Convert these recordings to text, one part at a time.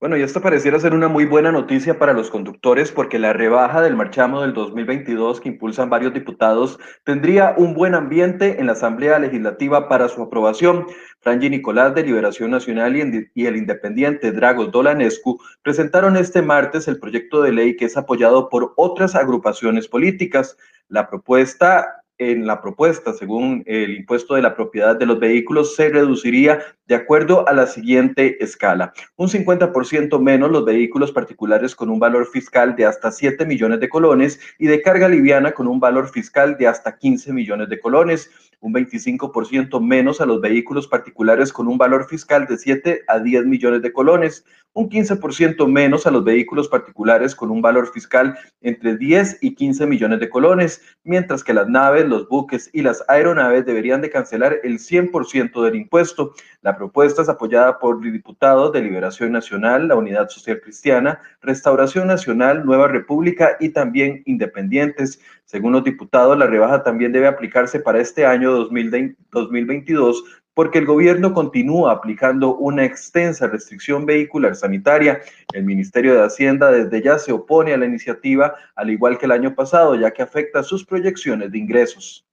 Bueno, y esta pareciera ser una muy buena noticia para los conductores porque la rebaja del marchamo del 2022 que impulsan varios diputados tendría un buen ambiente en la Asamblea Legislativa para su aprobación. Franji Nicolás de Liberación Nacional y el independiente Dragos Dolanescu presentaron este martes el proyecto de ley que es apoyado por otras agrupaciones políticas. La propuesta en la propuesta, según el impuesto de la propiedad de los vehículos, se reduciría de acuerdo a la siguiente escala. Un 50% menos los vehículos particulares con un valor fiscal de hasta 7 millones de colones y de carga liviana con un valor fiscal de hasta 15 millones de colones un 25% menos a los vehículos particulares con un valor fiscal de 7 a 10 millones de colones, un 15% menos a los vehículos particulares con un valor fiscal entre 10 y 15 millones de colones, mientras que las naves, los buques y las aeronaves deberían de cancelar el 100% del impuesto. La propuesta es apoyada por diputados de Liberación Nacional, la Unidad Social Cristiana, Restauración Nacional, Nueva República y también independientes. Según los diputados, la rebaja también debe aplicarse para este año 2022 porque el gobierno continúa aplicando una extensa restricción vehicular sanitaria. El Ministerio de Hacienda desde ya se opone a la iniciativa, al igual que el año pasado, ya que afecta sus proyecciones de ingresos.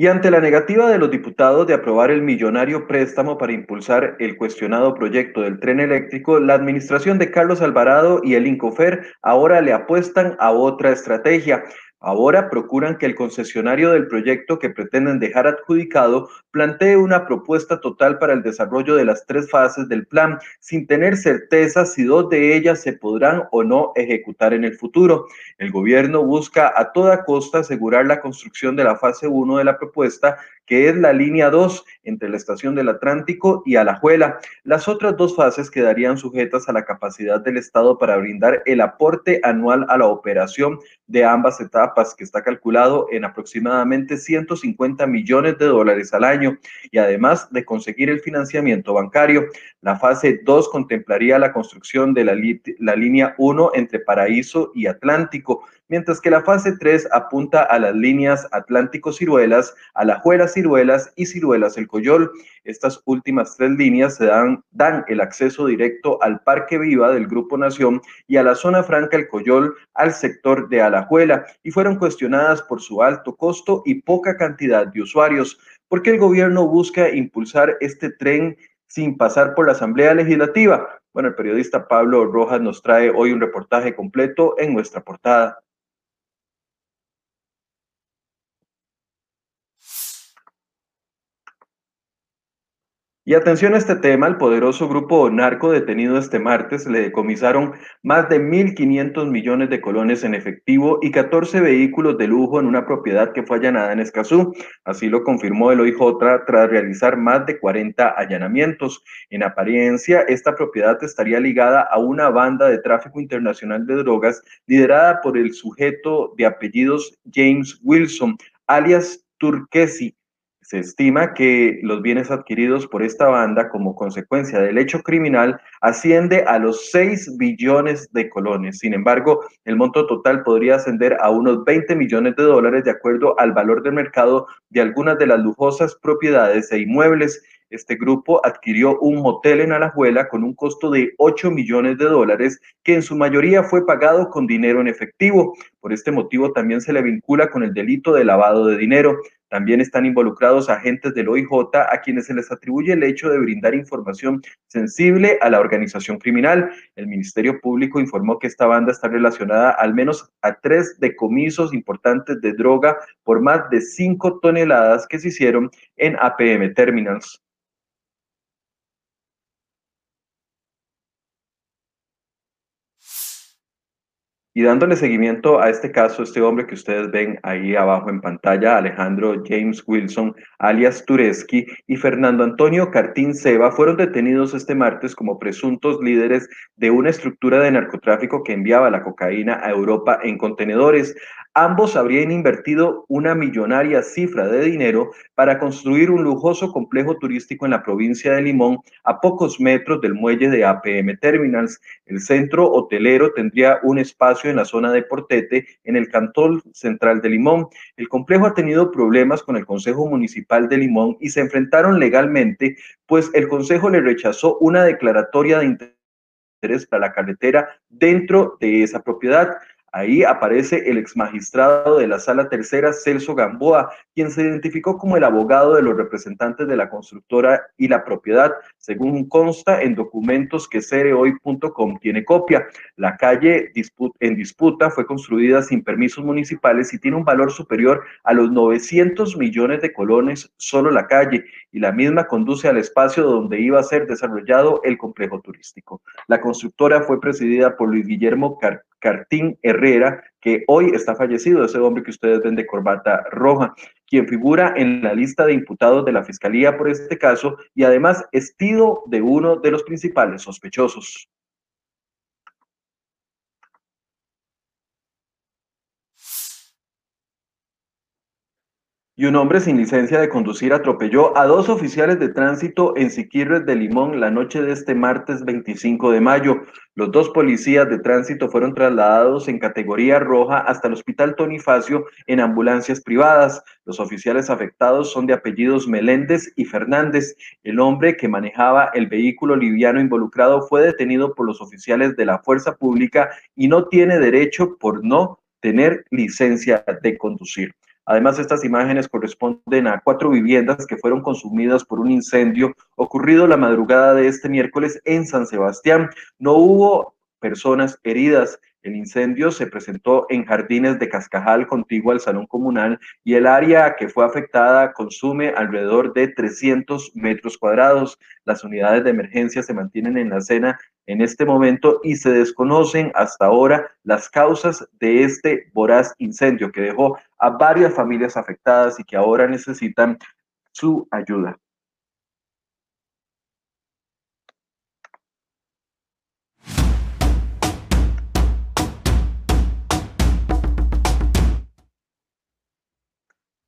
Y ante la negativa de los diputados de aprobar el millonario préstamo para impulsar el cuestionado proyecto del tren eléctrico, la administración de Carlos Alvarado y el Incofer ahora le apuestan a otra estrategia. Ahora procuran que el concesionario del proyecto que pretenden dejar adjudicado plantee una propuesta total para el desarrollo de las tres fases del plan, sin tener certeza si dos de ellas se podrán o no ejecutar en el futuro. El gobierno busca a toda costa asegurar la construcción de la fase 1 de la propuesta que es la línea 2 entre la estación del Atlántico y Alajuela. Las otras dos fases quedarían sujetas a la capacidad del Estado para brindar el aporte anual a la operación de ambas etapas, que está calculado en aproximadamente 150 millones de dólares al año, y además de conseguir el financiamiento bancario. La fase 2 contemplaría la construcción de la, línea 1 entre Paraíso y Atlántico, mientras que la fase 3 apunta a las líneas Atlántico-Ciruelas, Alajuela-Ciruelas y Ciruelas-El Coyol. Estas últimas tres líneas se dan, dan el acceso directo al Parque Viva del Grupo Nación y a la zona franca El Coyol al sector de Alajuela y fueron cuestionadas por su alto costo y poca cantidad de usuarios. ¿Por qué el gobierno busca impulsar este tren sin pasar por la Asamblea Legislativa? Bueno, el periodista Pablo Rojas nos trae hoy un reportaje completo en nuestra portada. Y atención a este tema, el poderoso grupo narco detenido este martes le decomisaron más de 1.500 millones de colones en efectivo y 14 vehículos de lujo en una propiedad que fue allanada en Escazú. Así lo confirmó el OIJ tras realizar más de 40 allanamientos. En apariencia, esta propiedad estaría ligada a una banda de tráfico internacional de drogas liderada por el sujeto de apellidos James Wilson, alias Turquesi, se estima que los bienes adquiridos por esta banda como consecuencia del hecho criminal asciende a los 6 billones de colones. Sin embargo, el monto total podría ascender a unos 20 millones de dólares de acuerdo al valor del mercado de algunas de las lujosas propiedades e inmuebles. Este grupo adquirió un motel en Alajuela con un costo de 8 millones de dólares que en su mayoría fue pagado con dinero en efectivo. Por este motivo también se le vincula con el delito de lavado de dinero. También están involucrados agentes del OIJ a quienes se les atribuye el hecho de brindar información sensible a la organización criminal. El Ministerio Público informó que esta banda está relacionada al menos a tres decomisos importantes de droga por más de cinco toneladas que se hicieron en APM Terminals. Y dándole seguimiento a este caso, este hombre que ustedes ven ahí abajo en pantalla, Alejandro James Wilson, alias Tureski, y Fernando Antonio Cartín Seba, fueron detenidos este martes como presuntos líderes de una estructura de narcotráfico que enviaba la cocaína a Europa en contenedores. Ambos habrían invertido una millonaria cifra de dinero para construir un lujoso complejo turístico en la provincia de Limón, a pocos metros del muelle de APM Terminals. El centro hotelero tendría un espacio en la zona de Portete, en el cantón central de Limón. El complejo ha tenido problemas con el Consejo Municipal de Limón y se enfrentaron legalmente, pues el Consejo le rechazó una declaratoria de interés para la carretera dentro de esa propiedad. Ahí aparece el exmagistrado de la Sala Tercera, Celso Gamboa, quien se identificó como el abogado de los representantes de la constructora y la propiedad, según consta en documentos que cerehoy.com tiene copia. La calle en disputa fue construida sin permisos municipales y tiene un valor superior a los 900 millones de colones solo la calle, y la misma conduce al espacio donde iba a ser desarrollado el complejo turístico. La constructora fue presidida por Luis Guillermo Car Cartín Herrera, que hoy está fallecido, ese hombre que ustedes ven de corbata roja, quien figura en la lista de imputados de la Fiscalía por este caso y además es de uno de los principales sospechosos. Y un hombre sin licencia de conducir atropelló a dos oficiales de tránsito en Siquirres de Limón la noche de este martes 25 de mayo. Los dos policías de tránsito fueron trasladados en categoría roja hasta el Hospital Tony Facio en ambulancias privadas. Los oficiales afectados son de apellidos Meléndez y Fernández. El hombre que manejaba el vehículo liviano involucrado fue detenido por los oficiales de la fuerza pública y no tiene derecho por no tener licencia de conducir. Además, estas imágenes corresponden a cuatro viviendas que fueron consumidas por un incendio ocurrido la madrugada de este miércoles en San Sebastián. No hubo personas heridas. El incendio se presentó en Jardines de Cascajal, contiguo al Salón Comunal, y el área que fue afectada consume alrededor de 300 metros cuadrados. Las unidades de emergencia se mantienen en la escena en este momento y se desconocen hasta ahora las causas de este voraz incendio que dejó a varias familias afectadas y que ahora necesitan su ayuda.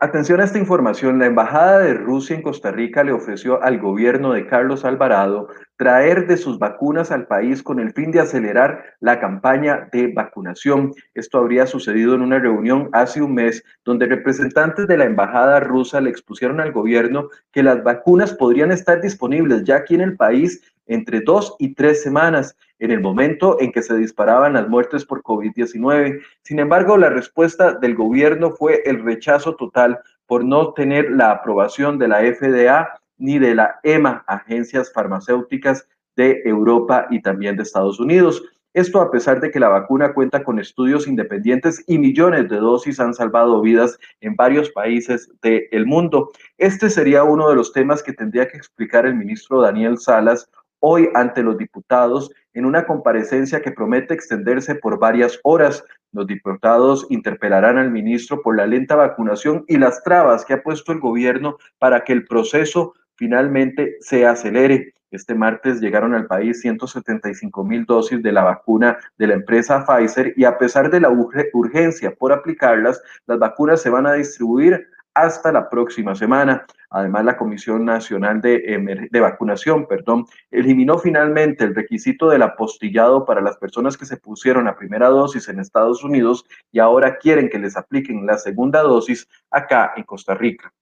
Atención a esta información, la Embajada de Rusia en Costa Rica le ofreció al gobierno de Carlos Alvarado traer de sus vacunas al país con el fin de acelerar la campaña de vacunación. Esto habría sucedido en una reunión hace un mes donde representantes de la Embajada rusa le expusieron al gobierno que las vacunas podrían estar disponibles ya aquí en el país entre dos y tres semanas, en el momento en que se disparaban las muertes por COVID-19. Sin embargo, la respuesta del gobierno fue el rechazo total por no tener la aprobación de la FDA ni de la EMA, agencias farmacéuticas de Europa y también de Estados Unidos. Esto a pesar de que la vacuna cuenta con estudios independientes y millones de dosis han salvado vidas en varios países del mundo. Este sería uno de los temas que tendría que explicar el ministro Daniel Salas hoy ante los diputados en una comparecencia que promete extenderse por varias horas. Los diputados interpelarán al ministro por la lenta vacunación y las trabas que ha puesto el gobierno para que el proceso finalmente se acelere. Este martes llegaron al país 175 mil dosis de la vacuna de la empresa Pfizer y a pesar de la urgencia por aplicarlas, las vacunas se van a distribuir hasta la próxima semana. Además, la Comisión Nacional de, de, Vacunación perdón, eliminó finalmente el requisito del apostillado para las personas que se pusieron la primera dosis en Estados Unidos y ahora quieren que les apliquen la segunda dosis acá en Costa Rica.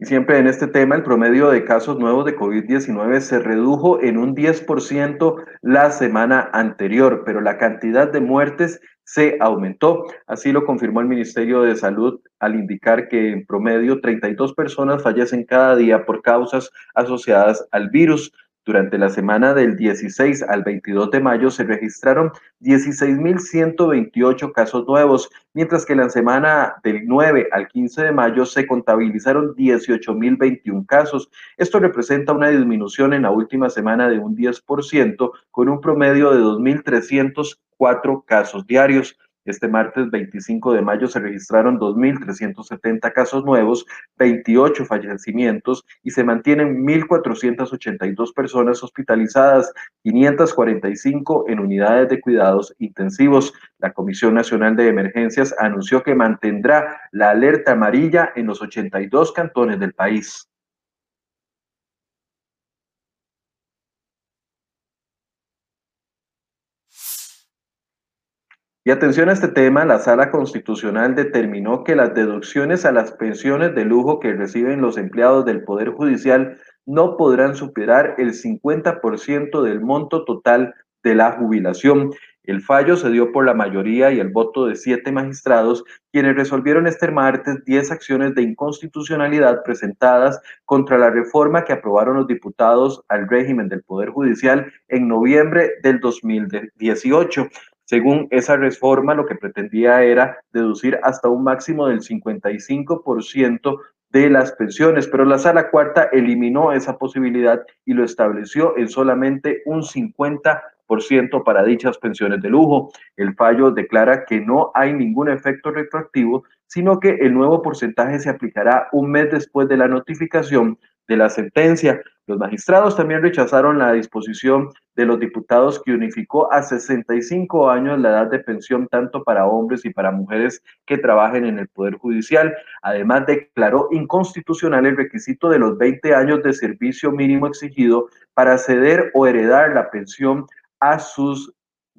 Siempre en este tema, el promedio de casos nuevos de COVID-19 se redujo en un 10% la semana anterior, pero la cantidad de muertes se aumentó. Así lo confirmó el Ministerio de Salud al indicar que en promedio 32 personas fallecen cada día por causas asociadas al virus. Durante la semana del 16 al 22 de mayo se registraron 16.128 casos nuevos, mientras que la semana del 9 al 15 de mayo se contabilizaron 18.021 casos. Esto representa una disminución en la última semana de un 10%, con un promedio de 2.304 casos diarios. Este martes 25 de mayo se registraron 2.370 casos nuevos, 28 fallecimientos y se mantienen 1.482 personas hospitalizadas, 545 en unidades de cuidados intensivos. La Comisión Nacional de Emergencias anunció que mantendrá la alerta amarilla en los 82 cantones del país. Y atención a este tema, la Sala Constitucional determinó que las deducciones a las pensiones de lujo que reciben los empleados del Poder Judicial no podrán superar el 50% del monto total de la jubilación. El fallo se dio por la mayoría y el voto de siete magistrados, quienes resolvieron este martes 10 acciones de inconstitucionalidad presentadas contra la reforma que aprobaron los diputados al régimen del Poder Judicial en noviembre del 2018. Según esa reforma, lo que pretendía era deducir hasta un máximo del 55% de las pensiones, pero la sala cuarta eliminó esa posibilidad y lo estableció en solamente un 50% para dichas pensiones de lujo. El fallo declara que no hay ningún efecto retroactivo, sino que el nuevo porcentaje se aplicará un mes después de la notificación de la sentencia. Los magistrados también rechazaron la disposición de los diputados que unificó a 65 años la edad de pensión tanto para hombres y para mujeres que trabajen en el Poder Judicial. Además, declaró inconstitucional el requisito de los 20 años de servicio mínimo exigido para ceder o heredar la pensión a sus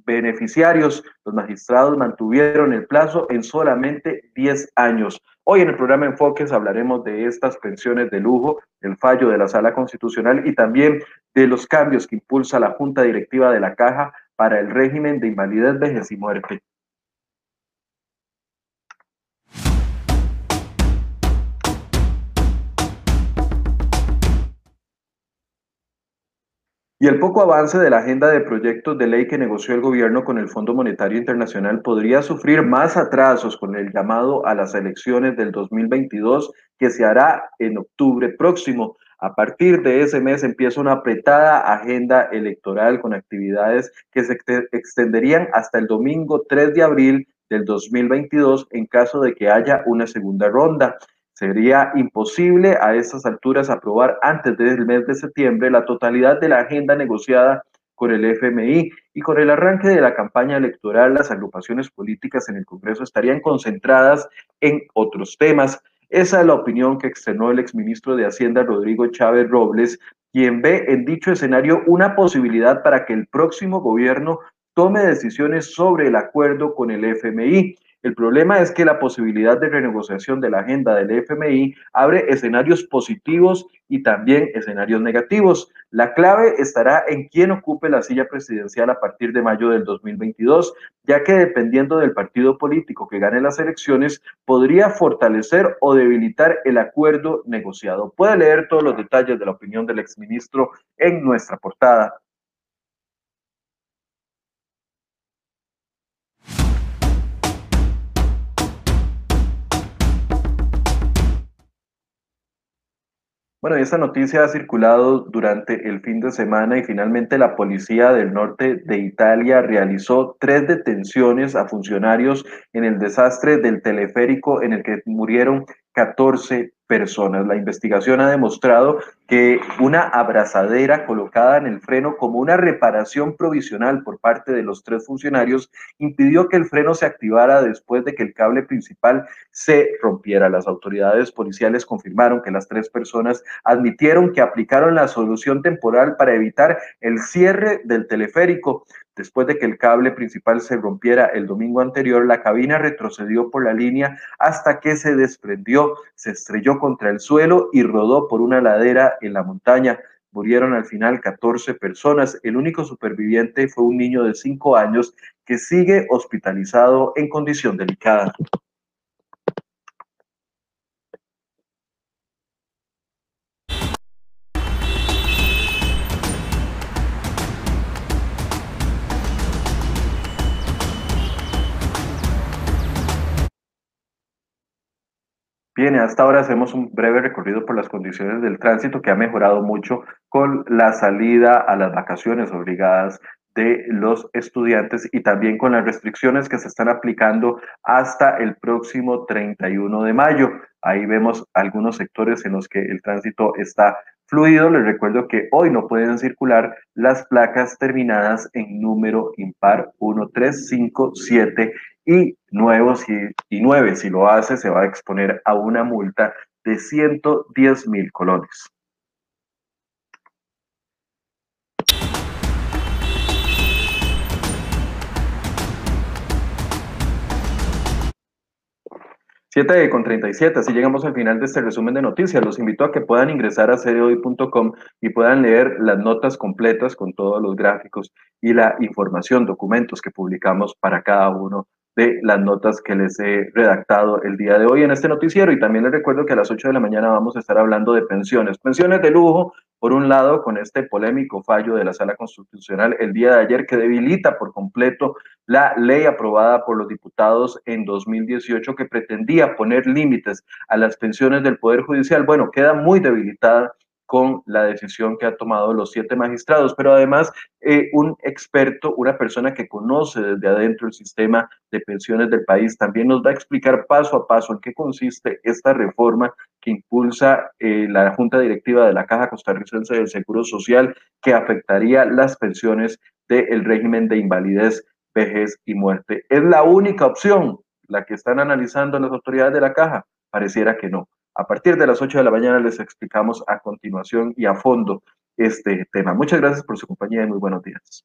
beneficiarios. Los magistrados mantuvieron el plazo en solamente 10 años. Hoy en el programa Enfoques hablaremos de estas pensiones de lujo, el fallo de la Sala Constitucional y también de los cambios que impulsa la Junta Directiva de la Caja para el régimen de invalidez, vejez y muerte. Y el poco avance de la agenda de proyectos de ley que negoció el gobierno con el Fondo Monetario Internacional podría sufrir más atrasos con el llamado a las elecciones del 2022 que se hará en octubre próximo. A partir de ese mes empieza una apretada agenda electoral con actividades que se extenderían hasta el domingo 3 de abril del 2022 en caso de que haya una segunda ronda. Sería imposible a estas alturas aprobar antes del mes de septiembre la totalidad de la agenda negociada con el FMI y con el arranque de la campaña electoral las agrupaciones políticas en el Congreso estarían concentradas en otros temas. Esa es la opinión que externó el exministro de Hacienda Rodrigo Chávez Robles, quien ve en dicho escenario una posibilidad para que el próximo gobierno tome decisiones sobre el acuerdo con el FMI. El problema es que la posibilidad de renegociación de la agenda del FMI abre escenarios positivos y también escenarios negativos. La clave estará en quién ocupe la silla presidencial a partir de mayo del 2022, ya que dependiendo del partido político que gane las elecciones, podría fortalecer o debilitar el acuerdo negociado. Puede leer todos los detalles de la opinión del exministro en nuestra portada. Bueno, esta noticia ha circulado durante el fin de semana y finalmente la policía del norte de Italia realizó tres detenciones a funcionarios en el desastre del teleférico en el que murieron 14 personas. La investigación ha demostrado que una abrazadera colocada en el freno como una reparación provisional por parte de los tres funcionarios impidió que el freno se activara después de que el cable principal se rompiera. Las autoridades policiales confirmaron que las tres personas admitieron que aplicaron la solución temporal para evitar el cierre del teleférico. Después de que el cable principal se rompiera el domingo anterior, la cabina retrocedió por la línea hasta que se desprendió, se estrelló contra el suelo y rodó por una ladera en la montaña. Murieron al final 14 personas. El único superviviente fue un niño de 5 años que sigue hospitalizado en condición delicada. Bien, hasta ahora hacemos un breve recorrido por las condiciones del tránsito que ha mejorado mucho con la salida a las vacaciones obligadas de los estudiantes y también con las restricciones que se están aplicando hasta el próximo 31 de mayo. Ahí vemos algunos sectores en los que el tránsito está fluido. Les recuerdo que hoy no pueden circular las placas terminadas en número impar 1, 3, 5, 7 y, nuevos y 9. Si lo hace, se va a exponer a una multa de 110 mil colones. Siete con 37, así llegamos al final de este resumen de noticias. Los invito a que puedan ingresar a seriohoy.com y puedan leer las notas completas con todos los gráficos y la información, documentos que publicamos para cada uno de las notas que les he redactado el día de hoy en este noticiero. Y también les recuerdo que a las 8 de la mañana vamos a estar hablando de pensiones. Pensiones de lujo, por un lado, con este polémico fallo de la Sala Constitucional el día de ayer que debilita por completo la ley aprobada por los diputados en 2018 que pretendía poner límites a las pensiones del Poder Judicial. Bueno, queda muy debilitada con la decisión que ha tomado los siete magistrados, pero además eh, un experto, una persona que conoce desde adentro el sistema de pensiones del país, también nos va a explicar paso a paso en qué consiste esta reforma que impulsa eh, la Junta Directiva de la Caja Costarricense del Seguro Social, que afectaría las pensiones del régimen de invalidez, vejez y muerte. ¿Es la única opción la que están analizando las autoridades de la Caja? Pareciera que no. A partir de las 8 de la mañana les explicamos a continuación y a fondo este tema. Muchas gracias por su compañía y muy buenos días.